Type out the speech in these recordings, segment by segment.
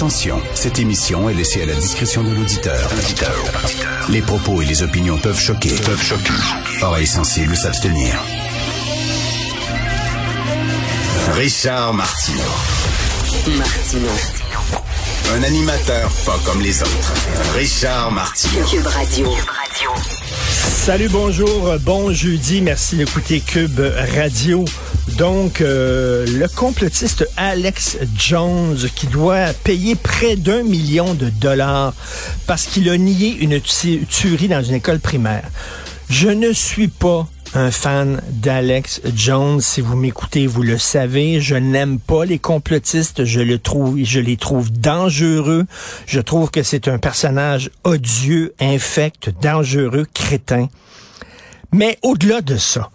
Attention, cette émission est laissée à la discrétion de l'auditeur. Les propos et les opinions peuvent choquer. Peuvent choquer. Oreilles sensibles s'abstenir. Richard Martineau. Martineau. Un animateur pas comme les autres. Richard Martineau. Cube Radio. Salut, bonjour, bon jeudi, merci d'écouter Cube Radio. Donc, euh, le complotiste Alex Jones qui doit payer près d'un million de dollars parce qu'il a nié une tuerie dans une école primaire. Je ne suis pas un fan d'Alex Jones. Si vous m'écoutez, vous le savez. Je n'aime pas les complotistes. Je le je les trouve dangereux. Je trouve que c'est un personnage odieux, infect, dangereux, crétin. Mais au-delà de ça,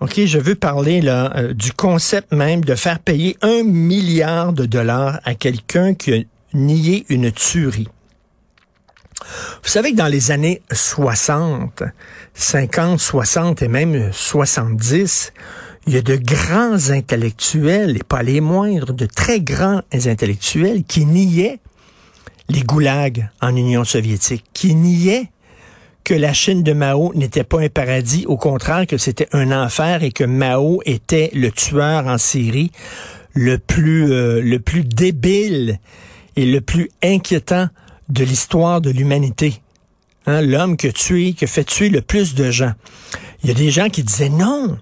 OK, je veux parler là euh, du concept même de faire payer un milliard de dollars à quelqu'un qui a nié une tuerie. Vous savez que dans les années 60, 50, 60 et même 70, il y a de grands intellectuels, et pas les moindres, de très grands intellectuels qui niaient les goulags en Union soviétique, qui niaient que la Chine de Mao n'était pas un paradis, au contraire que c'était un enfer et que Mao était le tueur en série le plus euh, le plus débile et le plus inquiétant de l'histoire de l'humanité. Hein, L'homme que tué, que fait tuer le plus de gens? Il y a des gens qui disaient non,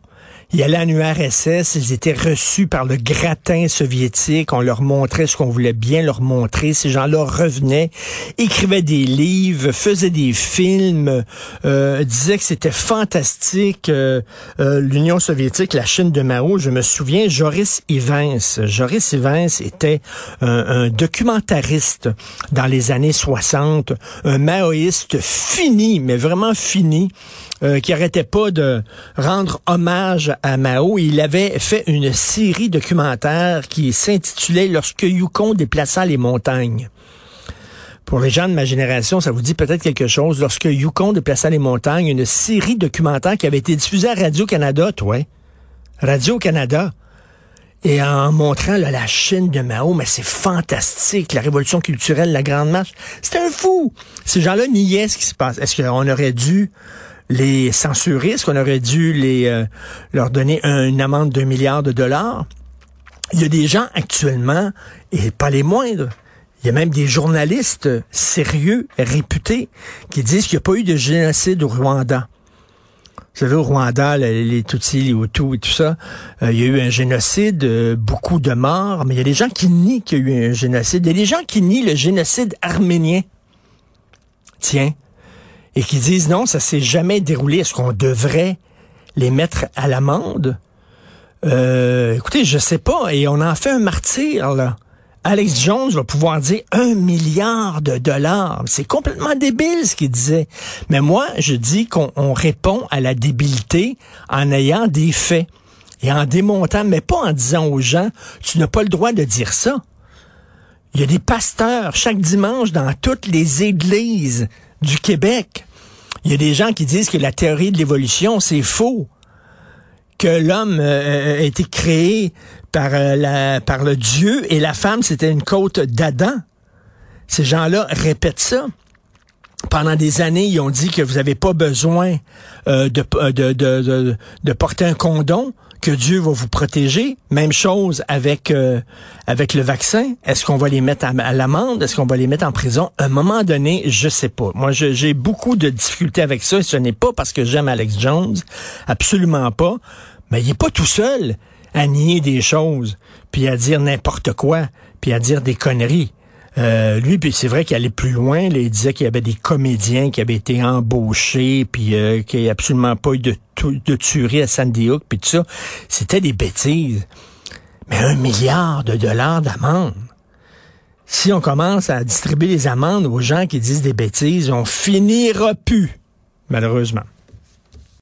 il y allaient en URSS, ils étaient reçus par le gratin soviétique, on leur montrait ce qu'on voulait bien leur montrer. Ces gens-là revenaient, écrivaient des livres, faisaient des films, euh, disaient que c'était fantastique. Euh, euh, L'Union soviétique, la Chine de Mao, je me souviens, Joris Ivens. Joris Ivens était un, documentariste dans les années 60, un maoïste fini, mais vraiment fini. qui arrêtait pas de rendre hommage à Mao. Il avait fait une série documentaire qui s'intitulait Lorsque Yukon déplaça les montagnes. Pour les gens de ma génération, ça vous dit peut-être quelque chose. Lorsque Yukon déplaça les montagnes, une série documentaire qui avait été diffusée à Radio-Canada, toi. Radio-Canada. Et en montrant la Chine de Mao, mais c'est fantastique, la révolution culturelle, la grande marche. C'est un fou. Ces gens-là niaient ce qui se passe. Est-ce qu'on aurait dû les censurer? Est-ce qu'on aurait dû les, euh, leur donner une amende d'un milliard de dollars? Il y a des gens actuellement, et pas les moindres, il y a même des journalistes sérieux, réputés, qui disent qu'il n'y a pas eu de génocide au Rwanda. Vous savez, au Rwanda, les, Tutsis, les Hutus et tout ça, euh, il y a eu un génocide, euh, beaucoup de morts, mais il y a des gens qui nient qu'il y a eu un génocide. Il y a des gens qui nient le génocide arménien. Tiens, et qui disent non, ça s'est jamais déroulé. Est-ce qu'on devrait les mettre à l'amende? Euh, écoutez, je sais pas. Et on en fait un martyr, là. Alex Jones va pouvoir dire un milliard de dollars. C'est complètement débile ce qu'il disait. Mais moi, je dis qu'on répond à la débilité en ayant des faits et en démontant, mais pas en disant aux gens, tu n'as pas le droit de dire ça. Il y a des pasteurs chaque dimanche dans toutes les églises du Québec il y a des gens qui disent que la théorie de l'évolution, c'est faux. Que l'homme euh, euh, a été créé par, euh, la, par le Dieu et la femme, c'était une côte d'Adam. Ces gens-là répètent ça. Pendant des années, ils ont dit que vous n'avez pas besoin de, de, de, de, porter un condom, que Dieu va vous protéger. Même chose avec euh, avec le vaccin. Est-ce qu'on va les mettre à, l'amende? Est-ce qu'on va les mettre en prison? À un moment donné, je sais pas. Moi, j'ai beaucoup de difficultés avec ça. Ce n'est pas parce que j'aime Alex Jones. Absolument pas. Mais il est pas tout seul à nier des choses, puis à dire n'importe quoi, puis à dire des conneries. Euh, lui, puis c'est vrai qu'il allait plus loin. il disait qu'il y avait des comédiens qui avaient été embauchés, puis euh, qu'il n'y a absolument pas eu de, de tuerie à Sandy Hook, puis tout ça. C'était des bêtises. Mais un milliard de dollars d'amende. Si on commence à distribuer les amendes aux gens qui disent des bêtises, on finira plus, malheureusement.